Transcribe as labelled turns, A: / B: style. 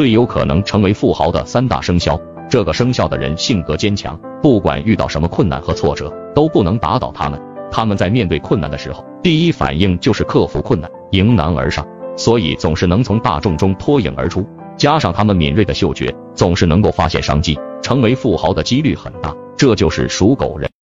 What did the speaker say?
A: 最有可能成为富豪的三大生肖。这个生肖的人性格坚强不管遇到什么困难和挫折都不能打倒他们。他们在面对困难的时候第一反应就是克服困难迎难而上。所以总是能从大众中脱颖而出加上他们敏锐的嗅觉总是能够发现商机成为富豪的几率很大。这就是属狗人。